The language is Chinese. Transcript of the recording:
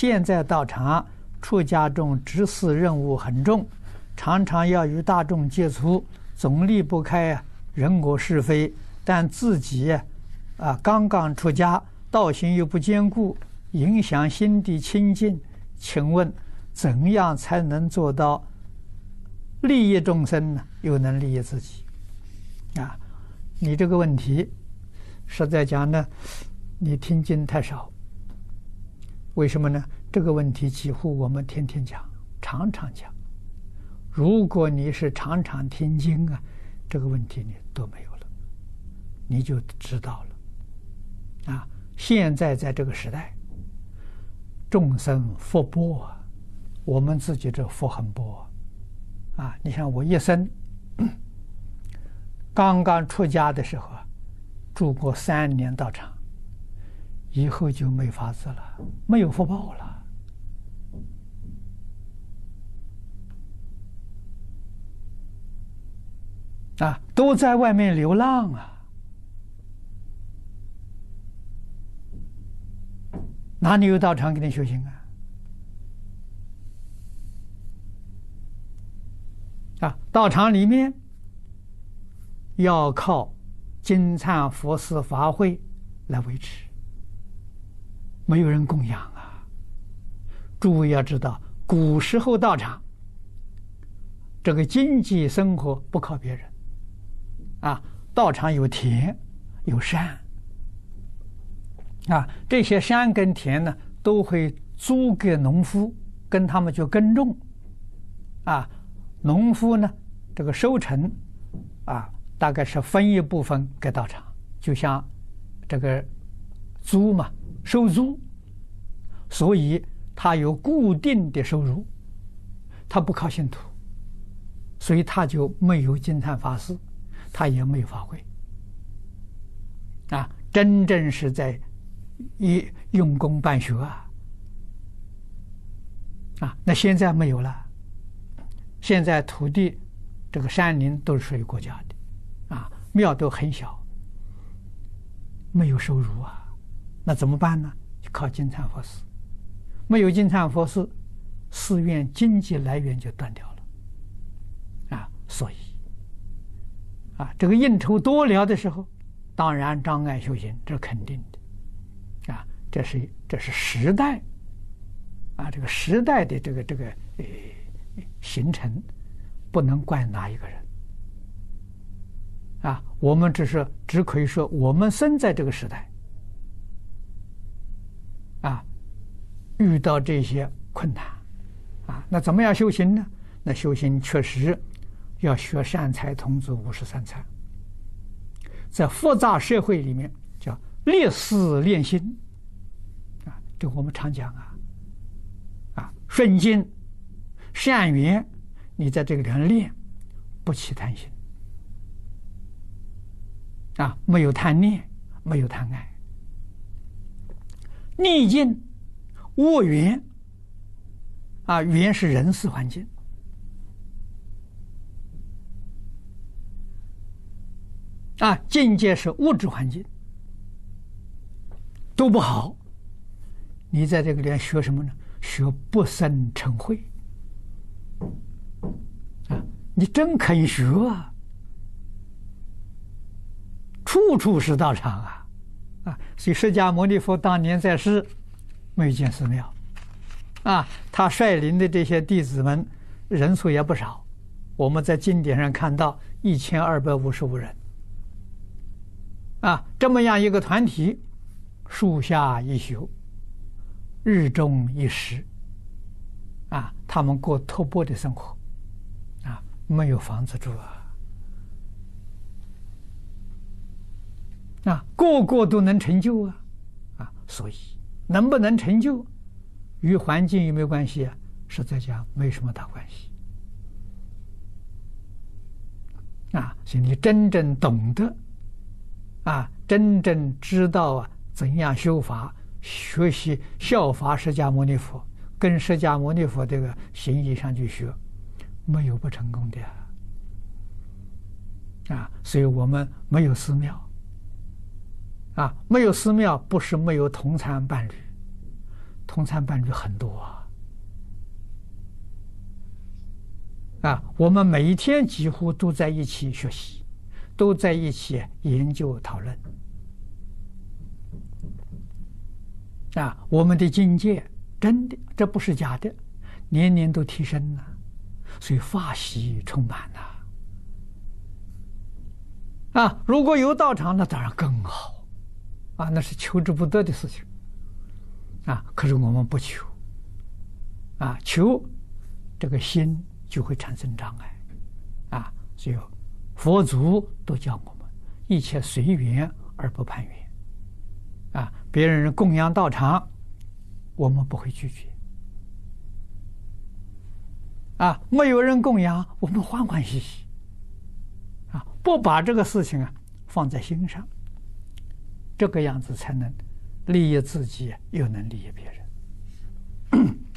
现在道场出家众执事任务很重，常常要与大众接触，总离不开人我是非。但自己啊刚刚出家，道行又不坚固，影响心地清净。请问怎样才能做到利益众生呢？又能利益自己？啊，你这个问题，实在讲呢，你听经太少。为什么呢？这个问题几乎我们天天讲，常常讲。如果你是常常听经啊，这个问题你都没有了，你就知道了。啊，现在在这个时代，众生福薄啊，我们自己这福很薄啊。你像我一生刚刚出家的时候啊，住过三年道场。以后就没法子了，没有福报了，啊，都在外面流浪啊，哪里有道场给你修行啊？啊，道场里面要靠金灿佛寺法会来维持。没有人供养啊！诸位要知道，古时候道场这个经济生活不靠别人啊，道场有田有山啊，这些山跟田呢都会租给农夫，跟他们去耕种啊。农夫呢，这个收成啊，大概是分一部分给道场，就像这个租嘛。收租，所以他有固定的收入，他不靠信徒，所以他就没有经忏法事，他也没有法会，啊，真正是在一用功办学啊，啊，那现在没有了，现在土地这个山林都是属于国家的，啊，庙都很小，没有收入啊。那怎么办呢？就靠经忏佛事，没有经忏佛事，寺院经济来源就断掉了。啊，所以，啊，这个应酬多了的时候，当然障碍修行，这肯定的。啊，这是这是时代，啊，这个时代的这个这个呃形成，不能怪哪一个人。啊，我们只是只可以说，我们生在这个时代。啊，遇到这些困难，啊，那怎么样修行呢？那修行确实要学善财童子五十三参，在复杂社会里面叫立事练心，啊，这我们常讲啊，啊，顺境善缘，你在这个里面练，不起贪心，啊，没有贪念，没有贪爱。逆境恶缘啊，缘是人事环境啊，境界是物质环境，都不好。你在这个里面学什么呢？学不生成慧啊！你真可以学啊，处处是道场啊！啊，所以释迦牟尼佛当年在世，没有建寺庙，啊，他率领的这些弟子们人数也不少，我们在经典上看到一千二百五十五人，啊，这么样一个团体，树下一宿，日中一食，啊，他们过托钵的生活，啊，没有房子住啊。啊，个个都能成就啊，啊，所以能不能成就，与环境有没有关系啊？实在讲，没什么大关系。啊，所以你真正懂得，啊，真正知道啊，怎样修法，学习效法释迦牟尼佛，跟释迦牟尼佛这个行义上去学，没有不成功的。啊，所以我们没有寺庙。啊，没有寺庙不是没有同参伴侣，同参伴侣很多啊。啊，我们每一天几乎都在一起学习，都在一起研究讨论。啊，我们的境界真的，这不是假的，年年都提升了，所以法喜充满呐。啊，如果有道场，那当然更好，啊，那是求之不得的事情。啊，可是我们不求，啊，求这个心。就会产生障碍，啊，所以佛祖都教我们一切随缘而不攀缘，啊，别人供养道场，我们不会拒绝，啊，没有人供养，我们欢欢喜喜，啊，不把这个事情啊放在心上，这个样子才能利益自己又能利益别人。